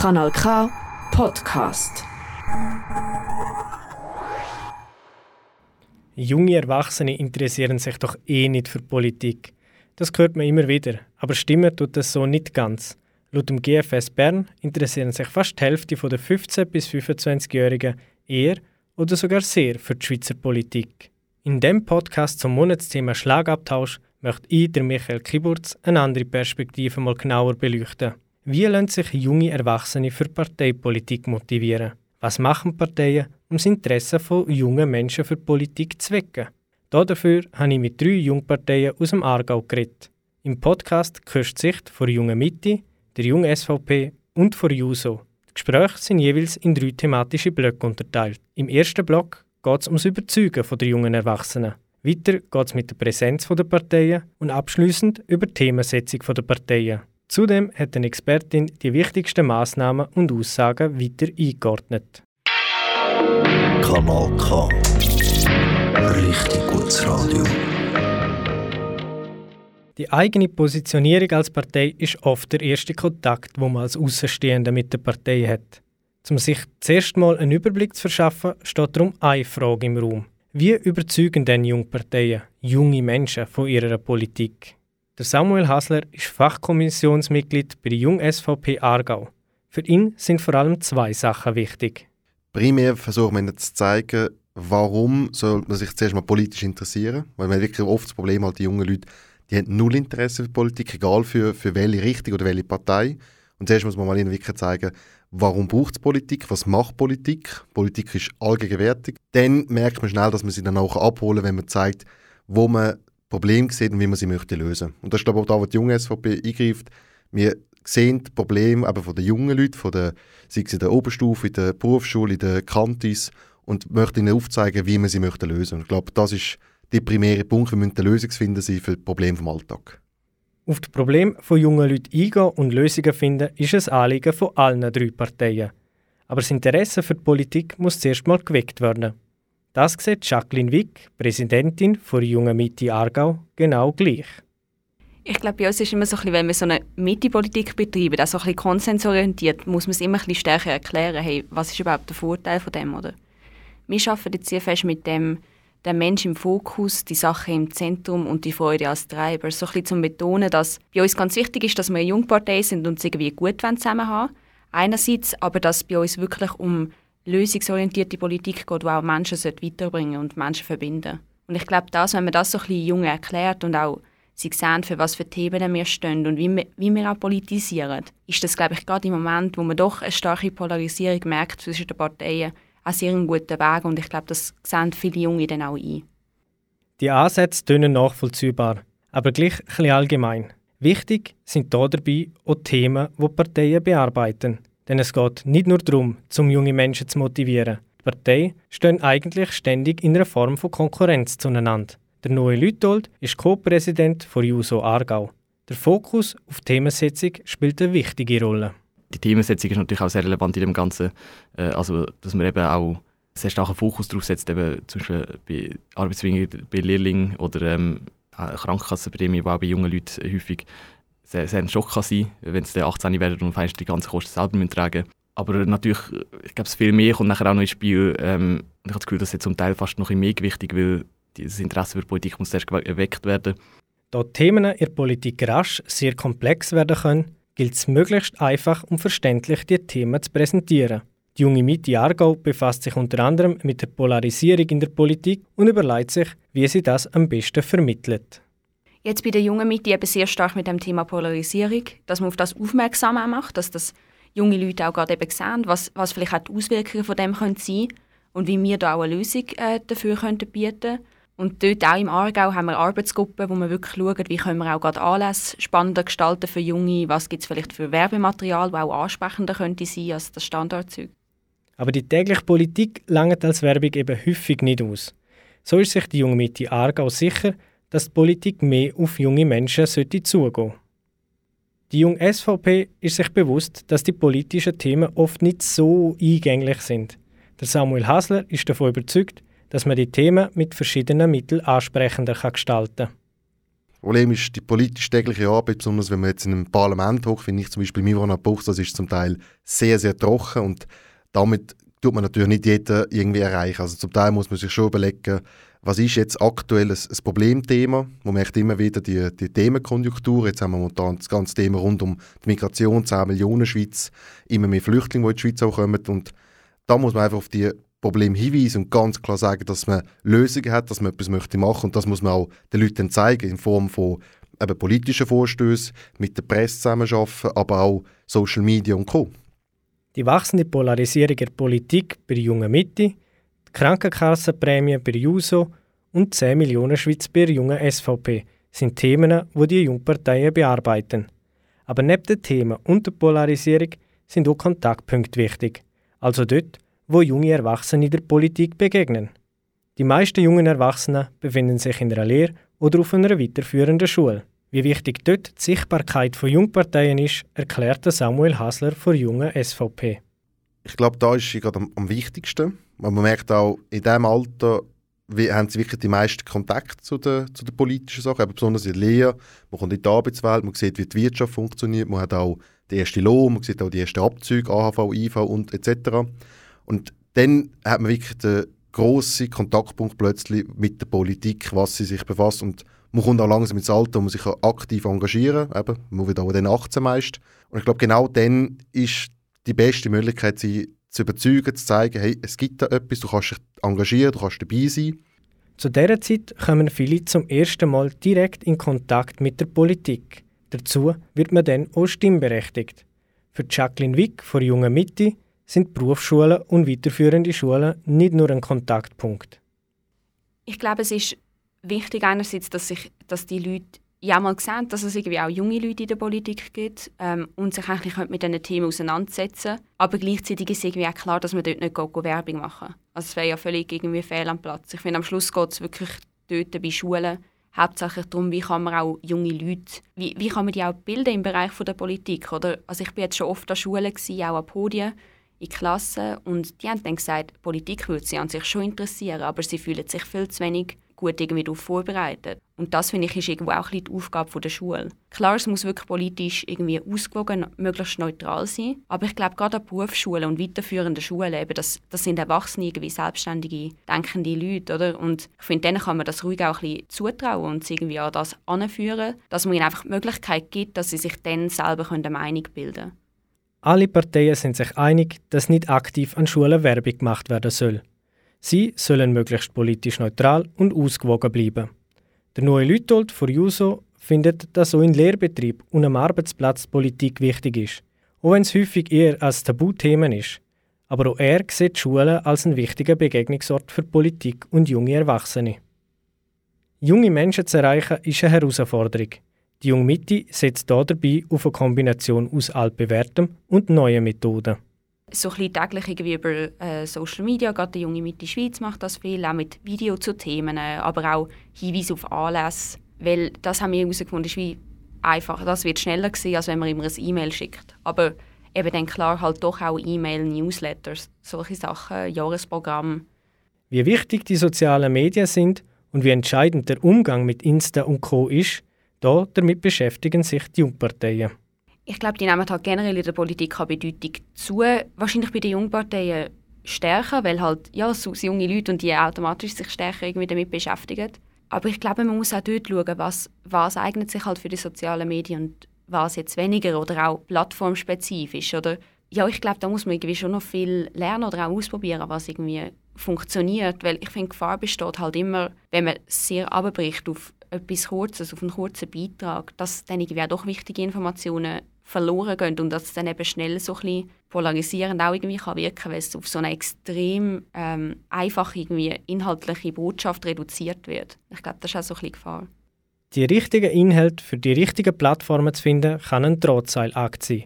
Kanal K Podcast. Junge Erwachsene interessieren sich doch eh nicht für Politik. Das hört man immer wieder, aber stimmen tut das so nicht ganz. Laut dem GFS Bern interessieren sich fast die Hälfte der 15- bis 25-Jährigen eher oder sogar sehr für die Schweizer Politik. In dem Podcast zum Monatsthema Schlagabtausch möchte ich, der Michael Kiburz, eine andere Perspektive mal genauer beleuchten. Wie lassen sich junge Erwachsene für Parteipolitik motivieren? Was machen Parteien, um das Interesse von jungen Menschen für Politik zu wecken? Dafür habe ich mit drei Jungparteien aus dem Aargau geredet. Im Podcast hörst du Sicht von Junge Mitte, der Jungen SVP und von JUSO. Die Gespräche sind jeweils in drei thematische Blöcke unterteilt. Im ersten Block geht es ums Überzeugen der jungen Erwachsenen. Weiter geht es mit der Präsenz der Parteien und abschließend über die Themensetzung der Parteien. Zudem hat eine Expertin die wichtigsten Maßnahmen und Aussagen weiter eingeordnet. Kanal K. Richtig gutes Radio. Die eigene Positionierung als Partei ist oft der erste Kontakt, wo man als Außenstehender mit der Partei hat. Um sich zuerst mal einen Überblick zu verschaffen, steht darum eine Frage im Raum. Wie überzeugen denn Jungparteien junge Menschen von ihrer Politik? Der Samuel Hasler ist Fachkommissionsmitglied bei der Jung SVP Aargau. Für ihn sind vor allem zwei Sachen wichtig. Primär versuchen wir ihnen zu zeigen, warum soll man sich zuerst mal politisch interessieren. Weil man wirklich oft das Problem hat, die jungen Leute, die haben null Interesse für Politik, egal für, für welche Richtung oder welche Partei. Und zuerst muss man mal ihnen wirklich zeigen, warum braucht es Politik, was macht Politik. Politik ist allgegenwärtig. Dann merkt man schnell, dass man sie dann auch abholen, wenn man zeigt, wo man Probleme sieht und wie man sie möchte lösen. Und das ist glaube ich auch da, wo die junge SVP eingreift. Wir sehen die Probleme eben von den jungen Leuten, von der, sei es in der Oberstufe, in der Berufsschule, in der Kantis und möchten ihnen aufzeigen, wie man sie möchte lösen. Und ich glaube, das ist der primäre Punkt. Wir müssen eine Lösung finden für die Probleme vom Alltag. Auf die Probleme von jungen Leuten eingehen und Lösungen finden, ist ein Anliegen von allen drei Parteien. Aber das Interesse für die Politik muss zuerst mal geweckt werden. Das sieht Jacqueline Wick, Präsidentin der Jungen Mitte Aargau, genau gleich. Ich glaube, bei uns ist immer so ein bisschen, wenn wir so eine Mitte-Politik betreiben, also ein bisschen konsensorientiert, muss man es immer ein bisschen stärker erklären, hey, was ist überhaupt der Vorteil von dem, oder? Wir arbeiten jetzt sehr fest mit dem, der Mensch im Fokus, die Sache im Zentrum und die Freude als Treiber. So ein bisschen zum Betonen, dass bei uns ganz wichtig ist, dass wir eine Jungpartei sind und es irgendwie gut zusammen haben. Einerseits, aber dass bei uns wirklich um lösungsorientierte Politik geht, die auch Menschen weiterbringen und Menschen verbinden. Und ich glaube, das, wenn man das so ein bisschen Jungen erklärt und auch sie sehen, für was für Themen wir stehen und wie wir, wie wir auch politisieren, ist das, glaube ich, gerade im Moment, wo man doch eine starke Polarisierung merkt zwischen den Parteien, ein sehr guter Weg und ich glaube, das sehen viele Junge dann auch ein. Die Ansätze tönen nachvollziehbar, aber gleich ein bisschen allgemein. Wichtig sind hier dabei auch Themen, die Parteien bearbeiten. Denn es geht nicht nur darum, zum junge Menschen zu motivieren. Die Parteien stehen eigentlich ständig in einer Form von Konkurrenz zueinander. Der neue Lütold ist Co-Präsident von JUSO Aargau. Der Fokus auf Themensetzung spielt eine wichtige Rolle. Die Themensetzung ist natürlich auch sehr relevant in dem Ganzen. Äh, also, dass man eben auch sehr starken Fokus darauf setzt, eben zum Beispiel bei Arbeitsbedingungen bei Lehrlingen oder ähm, Krankenkassenprämie, die auch bei jungen Leuten häufig sehr, sehr ein Schock kann sein wenn sie 18 werden und die ganzen Kosten selber tragen müssen. Aber natürlich, ich glaube, viel mehr kommt nachher auch noch ins Spiel. Ähm, ich habe das Gefühl, dass jetzt zum Teil fast noch ein mehr gewichtig, weil das Interesse für Politik muss erst erweckt werden. Da Themen in der Politik rasch sehr komplex werden können, gilt es möglichst einfach und verständlich, die Themen zu präsentieren. Die junge Mitte Aargau befasst sich unter anderem mit der Polarisierung in der Politik und überlegt sich, wie sie das am besten vermittelt. Jetzt bei der jungen Mitte eben sehr stark mit dem Thema Polarisierung, dass man auf das aufmerksam macht, dass das junge Leute auch gerade eben sehen, was, was vielleicht auch die Auswirkungen von dem können sein und wie wir da auch eine Lösung äh, dafür könnten bieten und dort auch im Aargau haben wir Arbeitsgruppen, wo wir wirklich schauen, wie können wir auch gerade Anlässe spannender gestalten für Junge, was gibt es vielleicht für Werbematerial, das auch ansprechender könnte sein als das Standardzeug. Aber die tägliche Politik langt als Werbung eben häufig nicht aus. So ist sich die junge Mitte Aargau sicher, dass die Politik mehr auf junge Menschen sollte zugehen Die junge SVP ist sich bewusst, dass die politischen Themen oft nicht so eingänglich sind. Der Samuel Hasler ist davon überzeugt, dass man die Themen mit verschiedenen Mitteln ansprechender gestalten kann. Problem ist die politisch tägliche Arbeit, besonders wenn man jetzt in einem Parlament hoch, finde ich zum Beispiel Mivana Buchs, das ist zum Teil sehr, sehr trocken und damit tut man natürlich nicht jeden irgendwie erreichen. Also zum Teil muss man sich schon überlegen, was ist jetzt aktuell ein, ein Problemthema. Man merkt immer wieder die, die Themenkonjunktur. Jetzt haben wir momentan das ganze Thema rund um die Migration, 10 Millionen Schweiz, immer mehr Flüchtlinge, die in die Schweiz auch kommen. Und da muss man einfach auf die Probleme hinweisen und ganz klar sagen, dass man Lösungen hat, dass man etwas möchte machen und das muss man auch den Leuten zeigen in Form von eben politischen Vorstößen, mit der Presse zusammenarbeiten, aber auch Social Media und Co. Die wachsende Polarisierung der Politik bei der jungen Mitte, Krankenkassenprämie bei JUSO und 10 Millionen Schweiz bei jungen SVP sind Themen, die die Jungparteien bearbeiten. Aber neben den Themen und der Polarisierung sind auch Kontaktpunkte wichtig. Also dort, wo junge Erwachsene der Politik begegnen. Die meisten jungen Erwachsenen befinden sich in einer Lehre oder auf einer weiterführenden Schule. Wie wichtig dort die Sichtbarkeit von Jungparteien ist, erklärte Samuel Hasler von Junge SVP. Ich glaube, da ist sie gerade am, am wichtigsten. Man merkt auch, in diesem Alter wie, haben sie wirklich die meisten Kontakte zu den, zu den politischen Sachen, aber besonders in der Lehre. Man kommt in die Arbeitswelt, man sieht, wie die Wirtschaft funktioniert, man hat auch den ersten Lohn, man sieht auch die ersten Abzüge, AHV, IV und etc. Und dann hat man wirklich den grossen Kontaktpunkt plötzlich mit der Politik, was sie sich befasst. Und man kommt auch langsam ins Alter, man sich aktiv engagieren kann. Man wird auch dann 18 meist. Und ich glaube, genau dann ist die beste Möglichkeit, sie zu überzeugen, zu zeigen, hey, es gibt da etwas, du kannst dich engagieren, du kannst dabei sein. Zu dieser Zeit kommen viele zum ersten Mal direkt in Kontakt mit der Politik. Dazu wird man dann auch stimmberechtigt. Für Jacqueline Wick von Junge Mitte sind Berufsschulen und weiterführende Schulen nicht nur ein Kontaktpunkt. Ich glaube, es ist wichtig einerseits, dass, sich, dass die Leute ja mal sehen, dass es irgendwie auch junge Leute in der Politik gibt ähm, und sich eigentlich mit diesen Themen auseinandersetzen Aber gleichzeitig ist irgendwie auch klar, dass man dort nicht go, go Werbung machen Also es wäre ja völlig irgendwie fehl am Platz. Ich finde, am Schluss geht es wirklich dort bei Schulen hauptsächlich darum, wie kann man auch junge Leute, wie, wie kann man die auch bilden im Bereich von der Politik. Oder? Also ich bin jetzt schon oft an Schulen, gewesen, auch an Podien, in Klassen und die haben dann gesagt, Politik würde sie an sich schon interessieren, aber sie fühlen sich viel zu wenig gut irgendwie darauf vorbereitet. Und das, finde ich, ist irgendwo auch ein die Aufgabe der Schule. Klar, es muss wirklich politisch irgendwie ausgewogen, möglichst neutral sein, aber ich glaube, gerade an Berufsschulen und weiterführenden Schulen, eben, das, das sind Erwachsene, irgendwie selbstständige, denkende Leute, oder? Und ich finde, denen kann man das ruhig auch ein bisschen zutrauen und sie irgendwie an das anführen, dass man ihnen einfach die Möglichkeit gibt, dass sie sich dann selber eine Meinung bilden können. Alle Parteien sind sich einig, dass nicht aktiv an Schulen Werbung gemacht werden soll. Sie sollen möglichst politisch neutral und ausgewogen bleiben. Der neue Lütold von Juso findet, dass auch in Lehrbetrieb und am Arbeitsplatz Politik wichtig ist, auch wenn es häufig eher als Tabuthema ist. Aber auch er sieht die Schule als einen wichtigen Begegnungsort für Politik und junge Erwachsene. Junge Menschen zu erreichen ist eine Herausforderung. Die junge Mitte setzt dabei auf eine Kombination aus altbewährtem und neuen Methoden. So ein täglich irgendwie über äh, Social Media, gerade die junge Mitte Schweiz macht das viel, auch mit Video zu Themen, aber auch Hinweise auf Anlässe, weil das haben wir herausgefunden, ist wie einfach, das wird schneller gewesen, als wenn man immer ein E-Mail schickt. Aber eben dann klar halt doch auch E-Mail, Newsletters, solche Sachen, Jahresprogramm. Wie wichtig die sozialen Medien sind und wie entscheidend der Umgang mit Insta und Co. ist, da damit beschäftigen sich die Jungparteien. Ich glaube, die nehmen halt generell in der Politik eine Bedeutung zu. Wahrscheinlich bei den Jungparteien stärker, weil halt ja, so junge Leute und die automatisch sich stärker irgendwie damit beschäftigen. Aber ich glaube, man muss auch dort schauen, was, was eignet sich halt für die sozialen Medien und was jetzt weniger oder auch plattformspezifisch. Oder ja, ich glaube, da muss man irgendwie schon noch viel lernen oder auch ausprobieren, was irgendwie funktioniert. Weil ich finde, Gefahr besteht halt immer, wenn man sehr abbricht auf etwas Kurzes, auf einen kurzen Beitrag, dass dann irgendwie auch doch wichtige Informationen verloren gehen und dass es dann eben schnell so ein bisschen polarisierend auch irgendwie kann wirken, weil es auf so eine extrem ähm, einfach irgendwie inhaltliche Botschaft reduziert wird. Ich glaube, das ist auch so ein bisschen Gefahr. Die richtigen Inhalte für die richtigen Plattformen zu finden, kann ein Drahtseilakt sein.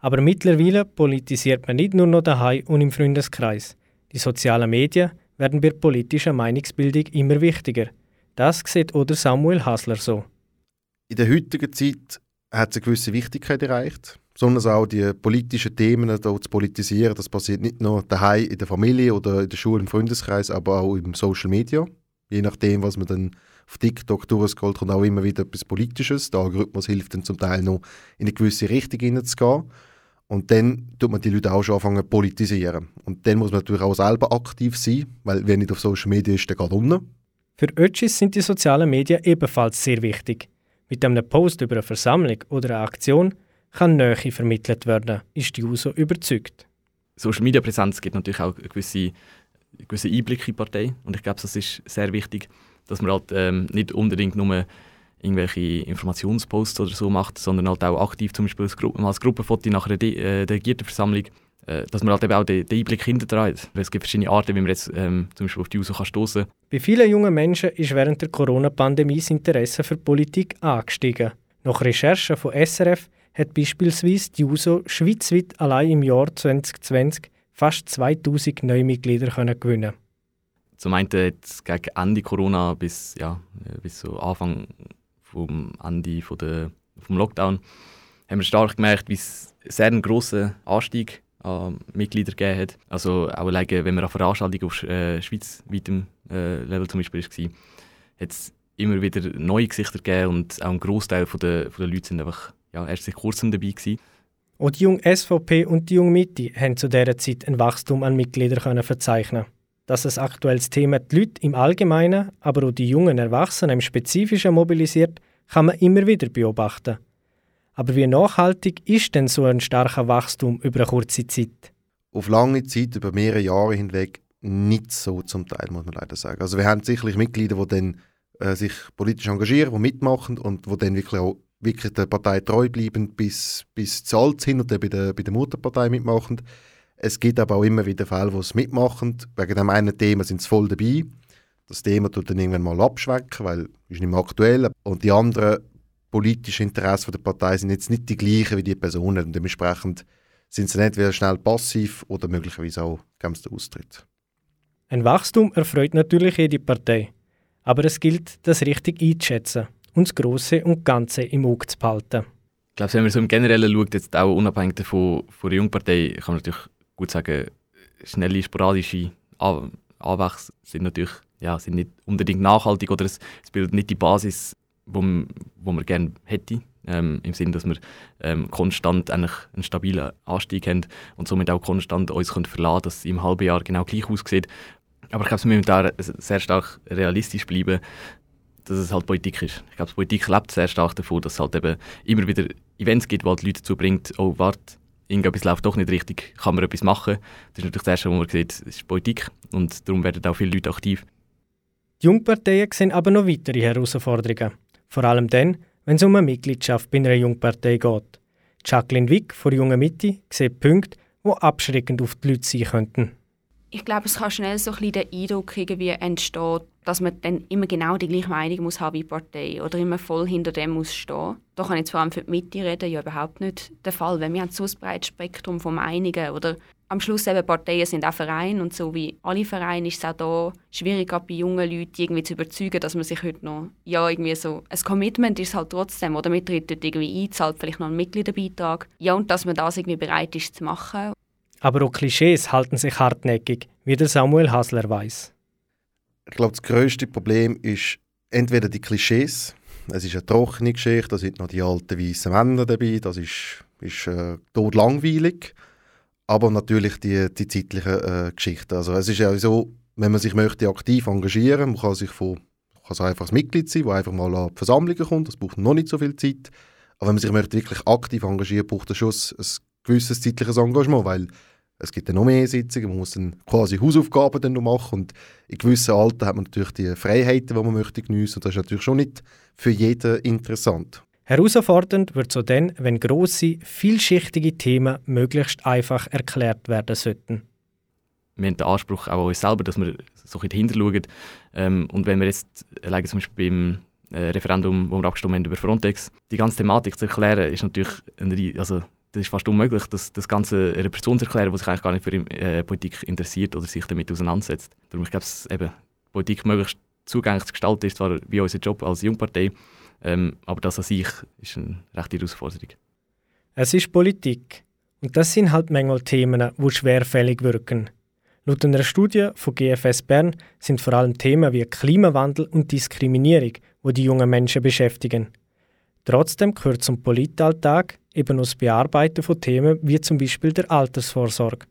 Aber mittlerweile politisiert man nicht nur noch daheim und im Freundeskreis. Die sozialen Medien werden bei politischer Meinungsbildung immer wichtiger. Das sieht oder Samuel Hasler so. In der heutigen Zeit hat eine gewisse Wichtigkeit erreicht. Besonders auch die politischen Themen hier zu politisieren. Das passiert nicht nur daheim in der Familie oder in der Schule, im Freundeskreis, aber auch im Social Media. Je nachdem, was man dann auf TikTok durchscrollt, kommt auch immer wieder etwas Politisches. Der Algorithmus hilft dann zum Teil noch in eine gewisse Richtung hineinzugehen. Und dann tut man die Leute auch schon anfangen zu politisieren. Und dann muss man natürlich auch selber aktiv sein, weil wer nicht auf Social Media ist, der geht unten. Für Ötschis sind die sozialen Medien ebenfalls sehr wichtig. Mit einem Post über eine Versammlung oder eine Aktion kann Nähe vermittelt werden, ist die USO überzeugt. Social Media Präsenz gibt natürlich auch einen gewissen, einen gewissen Einblick in die Partei. Und ich glaube, das ist sehr wichtig, dass man halt ähm, nicht unbedingt nur irgendwelche Informationsposts oder so macht, sondern halt auch aktiv zum Beispiel als, Gru als Gruppenfoto nach einer De äh, Delegiertenversammlung, dass man halt eben auch den, den Einblick hinterträgt. Es gibt verschiedene Arten, wie man jetzt ähm, zum Beispiel auf die USO stoßen kann. Bei vielen jungen Menschen ist während der Corona-Pandemie das Interesse für Politik angestiegen. Nach Recherchen von SRF hat beispielsweise die USO schweizweit allein im Jahr 2020 fast 2000 neue Mitglieder können gewinnen Zum einen jetzt gegen Ende Corona bis, ja, bis so Anfang vom Ende von der, vom Lockdown haben wir stark gemerkt, wie es sehr einen grossen Anstieg an Mitgliedern gegeben hat. Also auch alleine, wenn man an Veranstaltungen auf äh, schweizweitem äh, Level zum Beispiel war, hat es immer wieder neue Gesichter gegeben und auch ein Großteil der, der Leute sind einfach ja, erst seit kurzem dabei gewesen. Auch die junge SVP und die junge Mitte haben zu dieser Zeit ein Wachstum an Mitgliedern verzeichnen. Dass ein aktuelles Thema die Leute im Allgemeinen, aber auch die jungen Erwachsenen im Spezifischen mobilisiert, kann man immer wieder beobachten. Aber wie nachhaltig ist denn so ein starker Wachstum über eine kurze Zeit? Auf lange Zeit, über mehrere Jahre hinweg, nicht so zum Teil, muss man leider sagen. Also wir haben sicherlich Mitglieder, die dann äh, sich politisch engagieren, die mitmachen und die dann wirklich auch wirklich der Partei treu bleiben bis, bis zu alt sind und dann bei der, bei der Mutterpartei mitmachen. Es gibt aber auch immer wieder Fälle, wo es mitmachen. Wegen dem einen Thema sind sie voll dabei. Das Thema tut dann irgendwann mal abschwecken, weil es ist nicht mehr aktuell. Und die anderen politischen Interessen der Partei sind jetzt nicht die gleichen wie die Personen. Und dementsprechend sind sie entweder schnell passiv oder möglicherweise auch sie den Austritt. Ein Wachstum erfreut natürlich jede Partei. Aber es gilt, das richtig einzuschätzen und das Grosse und Ganze im Auge zu behalten. Ich glaube, wenn man so im Generellen schaut, jetzt auch unabhängig davon, von der Jungpartei, kann man natürlich gut sagen, schnelle, sporadische Anwächse sind natürlich ja, sind nicht unbedingt nachhaltig oder es, es bildet nicht die Basis, wo man, wo man gerne hätte. Ähm, Im Sinne, dass wir ähm, konstant eigentlich einen stabilen Anstieg haben und somit auch konstant uns können verlassen dass es im halben Jahr genau gleich aussieht. Aber ich glaube, wir müssen da sehr stark realistisch bleiben dass es halt Politik ist. Ich glaube, Politik lebt sehr stark davon, dass es halt eben immer wieder Events gibt, die Leute dazu bringt, oh, warte, irgendetwas läuft doch nicht richtig, kann man etwas machen. Das ist natürlich das Erste, was man sieht, ist Politik und darum werden auch viele Leute aktiv. Die Jungparteien sehen aber noch weitere Herausforderungen. Vor allem dann, wenn es um eine Mitgliedschaft bei einer Jungpartei geht. Jacqueline Wick von Junge Mitte sieht Punkte, die abschreckend auf die Leute sein könnten. Ich glaube, es kann schnell so ein bisschen der Eindruck irgendwie entstehen, dass man dann immer genau die gleiche Meinung muss haben wie die Partei oder immer voll hinter dem muss stehen. Da kann ich jetzt vor allem für die Mitte reden, ja überhaupt nicht der Fall, weil wir haben so ein breites Spektrum von Meinungen oder am Schluss eben Parteien sind auch Vereine und so wie alle Vereine ist es auch da schwierig, bei jungen Leuten irgendwie zu überzeugen, dass man sich heute noch, ja irgendwie so, ein Commitment ist es halt trotzdem, oder man tritt dort irgendwie ein, zahlt vielleicht noch einen Mitgliederbeitrag, ja und dass man das irgendwie bereit ist zu machen. Aber auch Klischees halten sich hartnäckig, wie der Samuel Hasler weiß ich glaube, das größte Problem ist entweder die Klischees. Es ist eine trockene Geschichte, da sind noch die alten weißen Männer dabei, das ist, ist äh, langweilig. Aber natürlich die, die zeitlichen äh, Geschichten. Also es ist ja so, wenn man sich möchte aktiv engagieren, man kann sich von kann einfach ein Mitglied sein, der einfach mal an Versammlungen kommt, das braucht noch nicht so viel Zeit. Aber wenn man sich möchte wirklich aktiv engagieren, braucht das schon ein, ein gewisses zeitliches Engagement, weil es gibt dann noch mehr Sitzungen, man muss dann quasi Hausaufgaben dann noch machen und in gewissen Alten hat man natürlich die Freiheiten, die man möchte geniessen und das ist natürlich schon nicht für jeden interessant. Herausfordernd wird so dann, wenn grosse, vielschichtige Themen möglichst einfach erklärt werden sollten. Wir haben den Anspruch auch an uns selber, dass wir so ein dahinter schauen. Ähm, und wenn wir jetzt allein zum Beispiel beim äh, Referendum, wo wir abgestimmt haben über Frontex, die ganze Thematik zu erklären, ist natürlich ein, also das ist fast unmöglich, das, das Ganze einer Person zu erklären, die sich eigentlich gar nicht für äh, Politik interessiert oder sich damit auseinandersetzt. Darum ich glaube, dass eben Politik möglichst zugänglich zu gestalten ist, zwar wie unser Job als Jungpartei, ähm, aber das an sich ist eine rechte Herausforderung. Es ist Politik und das sind halt manchmal Themen, die schwerfällig wirken. Laut einer Studie von GFS Bern sind vor allem Themen wie Klimawandel und Diskriminierung, wo die jungen Menschen beschäftigen. Trotzdem gehört zum Politalltag eben auch das Bearbeiten von Themen wie zum Beispiel der Altersvorsorge,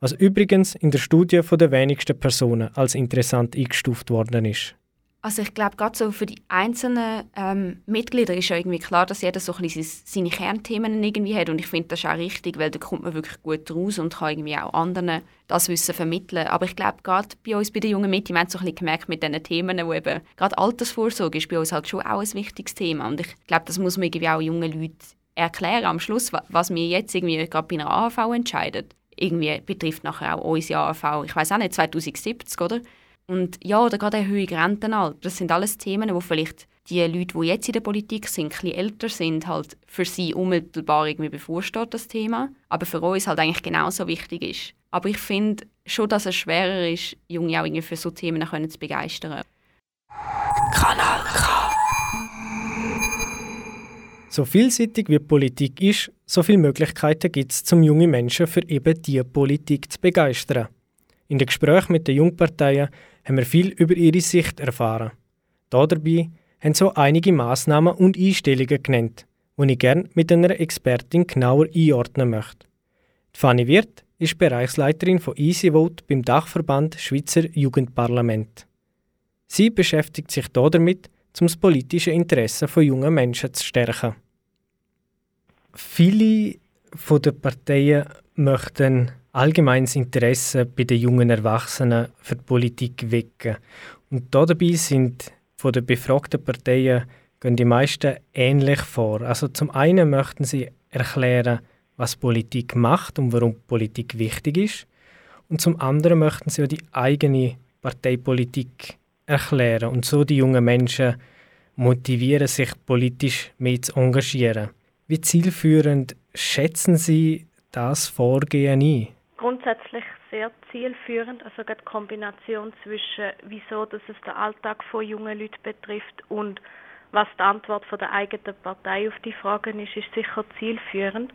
was übrigens in der Studie von der wenigsten Personen als interessant eingestuft worden ist. Also ich glaube, gerade so für die einzelnen ähm, Mitglieder ist ja irgendwie klar, dass jeder so ein bisschen seine Kernthemen irgendwie hat und ich finde das auch richtig, weil da kommt man wirklich gut raus und kann irgendwie auch anderen das Wissen vermitteln. Aber ich glaube, gerade bei uns, bei den jungen Mitte, wir haben so ein bisschen gemerkt mit diesen Themen, wo eben gerade Altersvorsorge ist bei uns halt schon auch ein wichtiges Thema und ich glaube, das muss man irgendwie auch jungen Leuten erklären am Schluss, was wir jetzt irgendwie gerade bei einer AHV entscheiden. Irgendwie betrifft nachher auch unsere AHV, ich weiß auch nicht, 2070, oder? Und ja, oder gerade erhöhung Rentenalter, das sind alles Themen, wo vielleicht die Leute, die jetzt in der Politik sind, ein bisschen älter sind, halt für sie unmittelbar irgendwie bevorsteht, das Thema. Aber für uns halt eigentlich genauso wichtig ist. Aber ich finde schon, dass es schwerer ist, Junge auch irgendwie für so Themen zu begeistern. Kanal K. So vielseitig wie Politik ist, so viele Möglichkeiten gibt es, um junge Menschen für eben diese Politik zu begeistern. In den Gesprächen mit den Jungparteien haben wir viel über ihre Sicht erfahren. Dabei haben so einige Maßnahmen und Einstellungen genannt, die ich gerne mit einer Expertin genauer einordnen möchte. Die Fanny Wirth ist Bereichsleiterin von EasyVote beim Dachverband Schweizer Jugendparlament. Sie beschäftigt sich damit, um das politische Interesse von jungen Menschen zu stärken. Viele der Parteien möchten allgemeines Interesse bei den jungen Erwachsenen für die Politik wecken. Und dabei sind von den befragten Parteien gehen die meisten ähnlich vor. Also zum einen möchten sie erklären, was Politik macht und warum Politik wichtig ist. Und zum anderen möchten sie auch die eigene Parteipolitik erklären und so die jungen Menschen motivieren, sich politisch mehr zu engagieren. Wie zielführend schätzen Sie das Vorgehen ein? Grundsätzlich sehr zielführend, also die Kombination zwischen wieso, dass es den Alltag von jungen Leuten betrifft und was die Antwort von der eigenen Partei auf die Fragen ist, ist sicher zielführend.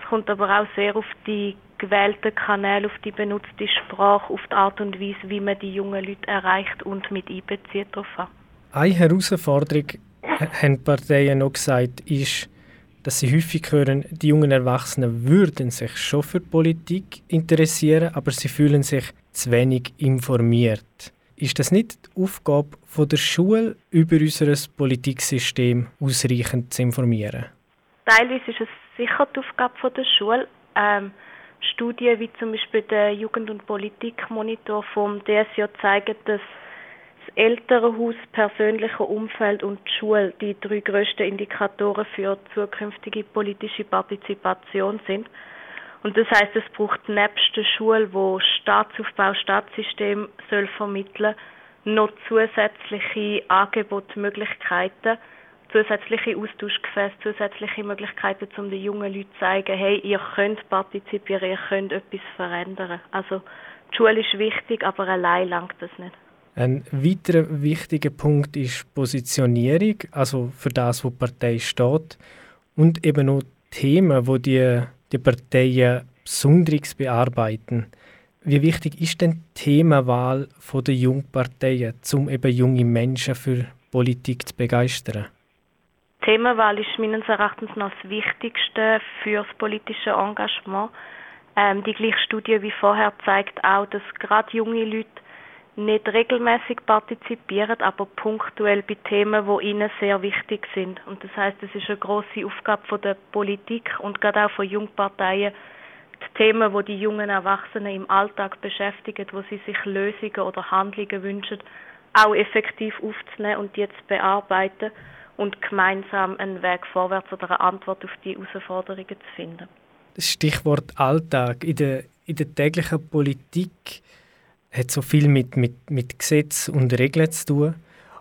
Es kommt aber auch sehr auf die gewählten Kanäle, auf die benutzte Sprache, auf die Art und Weise, wie man die jungen Leute erreicht und mit einbezieht darauf an. Eine Herausforderung, haben die Parteien noch gesagt, ist, dass sie häufig hören, die jungen Erwachsenen würden sich schon für Politik interessieren, aber sie fühlen sich zu wenig informiert. Ist das nicht die Aufgabe der Schule, über unser Politiksystem ausreichend zu informieren? Teilweise ist es sicher die Aufgabe der Schule. Ähm, Studien wie zum Beispiel der Jugend- und Politikmonitor vom DSJ zeigen, dass Elternhaus, persönliche Umfeld und die Schule die drei grössten Indikatoren für zukünftige politische Partizipation sind. Und das heißt, es braucht nebst der Schule, wo Staatsaufbau, Staatssystem soll vermitteln, noch zusätzliche Angebote, Möglichkeiten, zusätzliche Austauschgefäße, zusätzliche Möglichkeiten, um den jungen Leuten zu zeigen, hey, ihr könnt partizipieren, ihr könnt etwas verändern. Also die Schule ist wichtig, aber allein langt das nicht. Ein weiterer wichtiger Punkt ist Positionierung, also für das, wo die Partei steht, und eben auch Themen, wo die, die Parteien besonders bearbeiten. Wie wichtig ist denn die Themenwahl der Jungparteien, um eben junge Menschen für Politik zu begeistern? Die Themenwahl ist meines Erachtens noch das Wichtigste für das politische Engagement. Ähm, die gleiche Studie wie vorher zeigt auch, dass gerade junge Leute nicht regelmäßig partizipieren, aber punktuell bei Themen, wo ihnen sehr wichtig sind. Und das heißt, es ist eine große Aufgabe von der Politik und gerade auch von Jungparteien, die Themen, wo die, jungen Erwachsenen im Alltag beschäftigen, wo sie sich Lösungen oder Handlungen wünschen, auch effektiv aufzunehmen und die zu bearbeiten und gemeinsam einen Weg vorwärts oder eine Antwort auf die Herausforderungen zu finden. Das Stichwort Alltag in der, in der täglichen Politik hat so viel mit, mit, mit Gesetz und Regeln zu tun.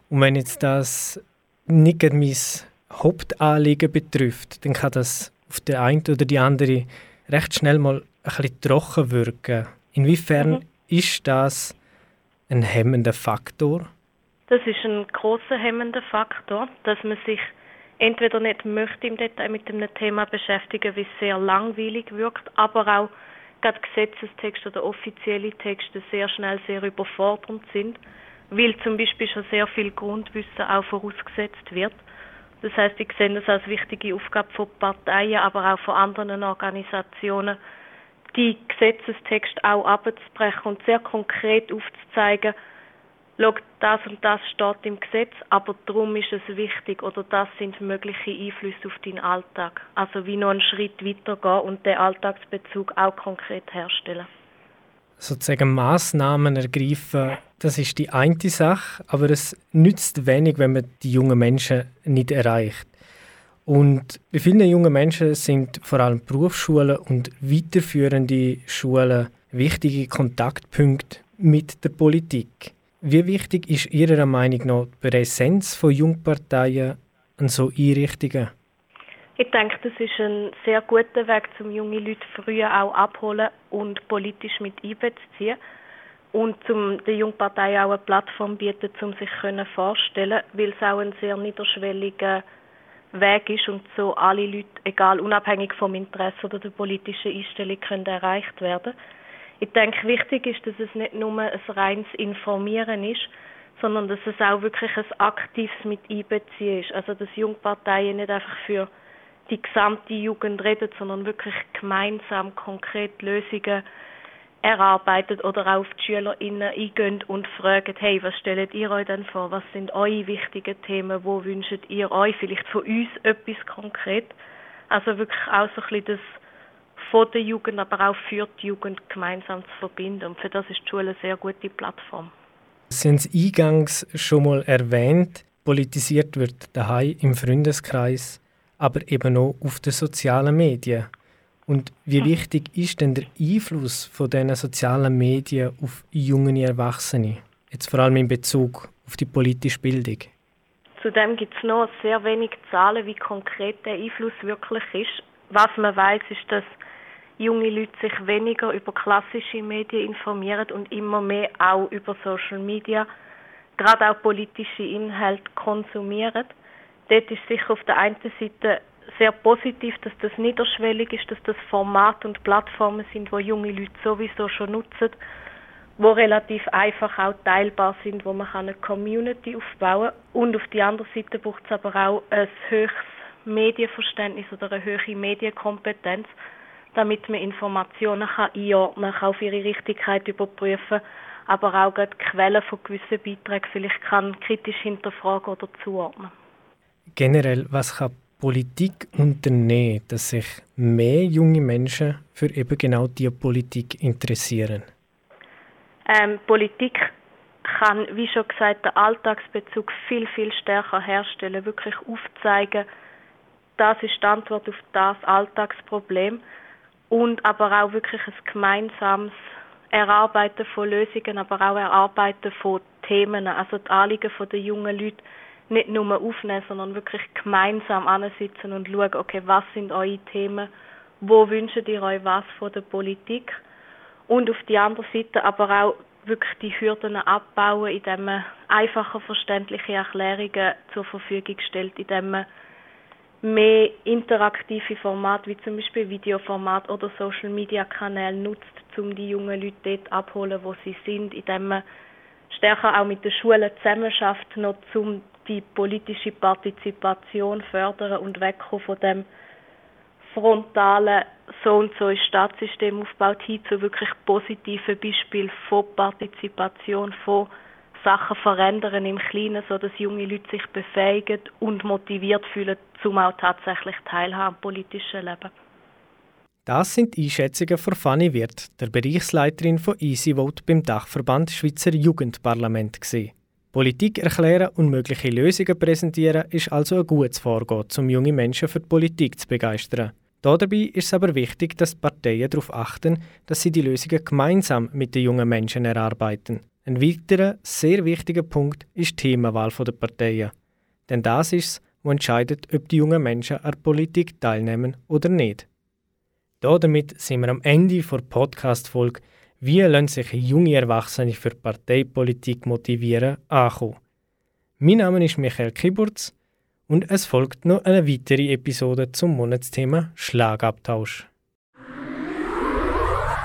Und wenn jetzt das nicht mein Hauptanliegen betrifft, dann kann das auf der einen oder die andere recht schnell mal ein bisschen trocken wirken. Inwiefern mhm. ist das ein hemmender Faktor? Das ist ein großer hemmender Faktor, dass man sich entweder nicht möchte im Detail mit dem Thema beschäftigen, wie es sehr langweilig wirkt, aber auch gerade Gesetzestexte oder offizielle Texte sehr schnell sehr überfordernd sind, weil zum Beispiel schon sehr viel Grundwissen auch vorausgesetzt wird. Das heißt, ich sehe das als wichtige Aufgabe von Parteien, aber auch von anderen Organisationen, die Gesetzestexte auch abzubrechen und sehr konkret aufzuzeigen, schau, das und das steht im Gesetz, aber darum ist es wichtig oder das sind mögliche Einflüsse auf deinen Alltag. Also wie noch einen Schritt weitergehen und den Alltagsbezug auch konkret herstellen. Sozusagen Massnahmen ergreifen, das ist die eine Sache, aber es nützt wenig, wenn man die jungen Menschen nicht erreicht. Und bei vielen jungen Menschen sind vor allem Berufsschulen und weiterführende Schulen wichtige Kontaktpunkte mit der Politik. Wie wichtig ist Ihrer Meinung nach die Präsenz von Jungparteien an so Einrichtungen? Ich denke, das ist ein sehr guter Weg, um junge Leute früher auch abholen und politisch mit einbeziehen und um den Jungparteien auch eine Plattform bieten, um sich vorstellen weil es auch ein sehr niederschwelliger Weg ist und so alle Leute, egal unabhängig vom Interesse oder der politischen Einstellung, können erreicht werden. Ich denke, wichtig ist, dass es nicht nur ein reines Informieren ist, sondern dass es auch wirklich ein aktives mit einbeziehen ist. Also dass Jungparteien nicht einfach für die gesamte Jugend reden, sondern wirklich gemeinsam konkret Lösungen erarbeitet oder auch auf die SchülerInnen eingehen und fragen, hey, was stellt ihr euch denn vor? Was sind eure wichtigen Themen? Wo wünscht ihr euch vielleicht von uns etwas konkret? Also wirklich auch so ein bisschen das von der Jugend, aber auch für die Jugend gemeinsam zu verbinden. Und für das ist die Schule eine sehr gute Plattform. Sie haben es eingangs schon mal erwähnt, politisiert wird daheim im Freundeskreis, aber eben auch auf den sozialen Medien. Und wie wichtig ist denn der Einfluss von diesen sozialen Medien auf junge Erwachsene? Jetzt vor allem in Bezug auf die politische Bildung. Zudem gibt es noch sehr wenig Zahlen, wie konkret der Einfluss wirklich ist. Was man weiß, ist, dass junge Leute sich weniger über klassische Medien informieren und immer mehr auch über Social Media, gerade auch politische Inhalte konsumieren. Dort ist sicher auf der einen Seite sehr positiv, dass das niederschwellig ist, dass das Format und Plattformen sind, wo junge Leute sowieso schon nutzen, wo relativ einfach auch teilbar sind, wo man eine Community aufbauen kann. Und auf der anderen Seite braucht es aber auch ein höchstes Medienverständnis oder eine höhere Medienkompetenz, damit man Informationen kann einordnen kann, auf ihre Richtigkeit überprüfen, aber auch die Quellen von gewissen Beiträgen vielleicht kann kritisch hinterfragen oder zuordnen. Generell, was kann Politik unternehmen, dass sich mehr junge Menschen für eben genau diese Politik interessieren? Ähm, Politik kann, wie schon gesagt, den Alltagsbezug viel, viel stärker herstellen, wirklich aufzeigen, das ist die Antwort auf das Alltagsproblem und aber auch wirklich ein gemeinsames Erarbeiten von Lösungen, aber auch Erarbeiten von Themen, also die Anliegen der jungen Leute nicht nur aufnehmen, sondern wirklich gemeinsam ansitzen und schauen, okay, was sind eure Themen, wo wünscht ihr euch was von der Politik? Und auf die andere Seite aber auch wirklich die Hürden abbauen, indem man einfache verständliche Erklärungen zur Verfügung stellt, indem man mehr interaktive Formate wie zum Beispiel Videoformat oder Social Media Kanäle nutzt, um die jungen Leute dort abholen, wo sie sind, indem man stärker auch mit den Schulen zusammenarbeitet, noch um die politische Partizipation fördern und wegkommen von dem frontalen so und so ist Staatssystem aufgebaut hin zu wirklich positiven Beispielen von Partizipation, von Sachen verändern im Kleinen, so dass junge Leute sich befähigen und motiviert fühlen, zum auch tatsächlich teilhaben am politischen Leben. Das sind Einschätzungen von Fanny Wirth, der Bereichsleiterin von EasyVote beim Dachverband Schweizer Jugendparlament. Gewesen. Politik erklären und mögliche Lösungen präsentieren ist also ein gutes Vorgehen, um junge Menschen für die Politik zu begeistern. Dabei ist es aber wichtig, dass die Parteien darauf achten, dass sie die Lösungen gemeinsam mit den jungen Menschen erarbeiten. Ein weiterer, sehr wichtiger Punkt ist die Themenwahl der Parteien. Denn das ist es, was entscheidet, ob die jungen Menschen an der Politik teilnehmen oder nicht. Damit sind wir am Ende der Podcast-Folge «Wie lassen sich junge Erwachsene für Parteipolitik motivieren?» ankommen. Mein Name ist Michael Kiburz und es folgt noch eine weitere Episode zum Monatsthema Schlagabtausch.